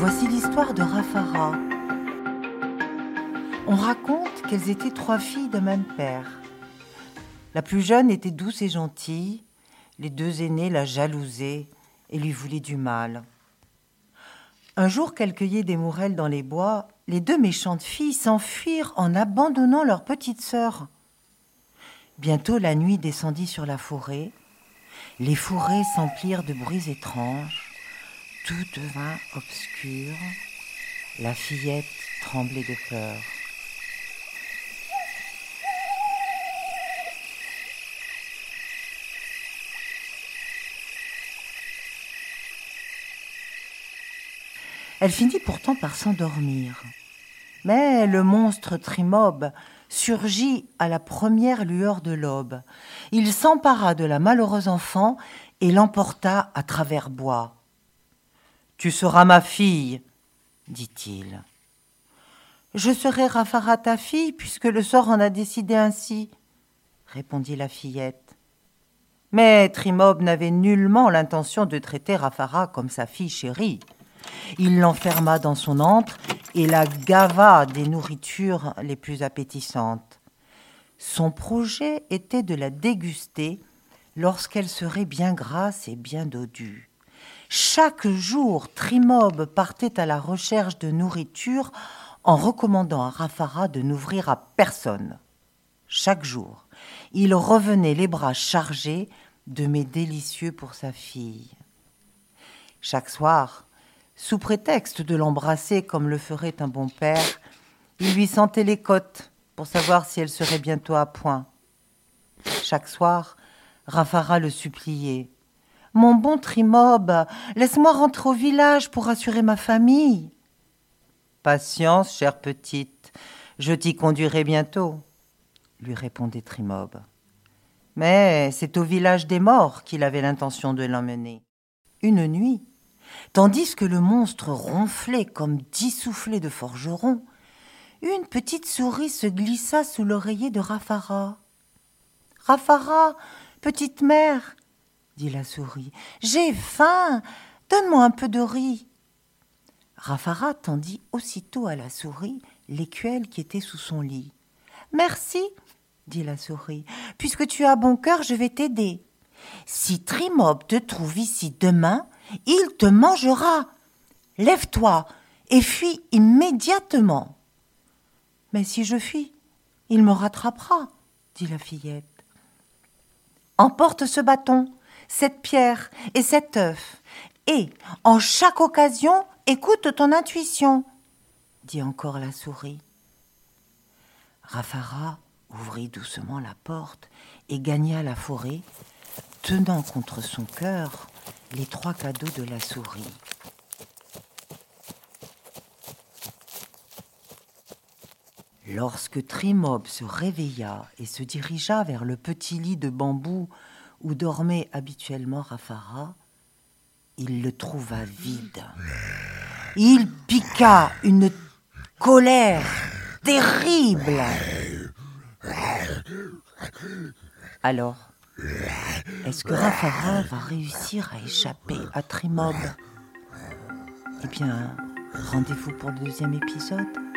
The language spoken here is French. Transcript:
Voici l'histoire de Rafara. On raconte qu'elles étaient trois filles de même père. La plus jeune était douce et gentille, les deux aînées la jalousaient et lui voulaient du mal. Un jour qu'elles cueillaient des mourelles dans les bois, les deux méchantes filles s'enfuirent en abandonnant leur petite sœur. Bientôt la nuit descendit sur la forêt, les forêts s'emplirent de bruits étranges, tout devint obscur, la fillette tremblait de peur. Elle finit pourtant par s'endormir. Mais le monstre Trimob surgit à la première lueur de l'aube. Il s'empara de la malheureuse enfant et l'emporta à travers bois. Tu seras ma fille, dit-il. Je serai Rafara ta fille, puisque le sort en a décidé ainsi, répondit la fillette. Mais Trimob n'avait nullement l'intention de traiter Rafara comme sa fille chérie. Il l'enferma dans son antre et la gava des nourritures les plus appétissantes. Son projet était de la déguster lorsqu'elle serait bien grasse et bien dodue. Chaque jour, Trimob partait à la recherche de nourriture en recommandant à Rafara de n'ouvrir à personne. Chaque jour, il revenait les bras chargés de mets délicieux pour sa fille. Chaque soir, sous prétexte de l'embrasser comme le ferait un bon père, il lui sentait les côtes pour savoir si elle serait bientôt à point. Chaque soir, Rafara le suppliait. Mon bon Trimob, laisse-moi rentrer au village pour assurer ma famille. Patience, chère petite, je t'y conduirai bientôt, lui répondait Trimob. Mais c'est au village des morts qu'il avait l'intention de l'emmener. Une nuit, tandis que le monstre ronflait comme dix soufflets de forgeron, une petite souris se glissa sous l'oreiller de Rafara. Rafara, petite mère, dit la souris, j'ai faim, donne-moi un peu de riz. Rafara tendit aussitôt à la souris l'écuelle qui était sous son lit. Merci, dit la souris, puisque tu as bon cœur, je vais t'aider. Si Trimob te trouve ici demain, il te mangera. Lève-toi et fuis immédiatement. Mais si je fuis, il me rattrapera, dit la fillette. Emporte ce bâton, cette pierre et cet œuf, et, en chaque occasion, écoute ton intuition, dit encore la souris. Rafara ouvrit doucement la porte et gagna la forêt, tenant contre son cœur les trois cadeaux de la souris. Lorsque Trimob se réveilla et se dirigea vers le petit lit de bambou où dormait habituellement Rafara, il le trouva vide. Il piqua une colère terrible. Alors, est-ce que Rafara va réussir à échapper à Trimob Eh bien, rendez-vous pour le deuxième épisode.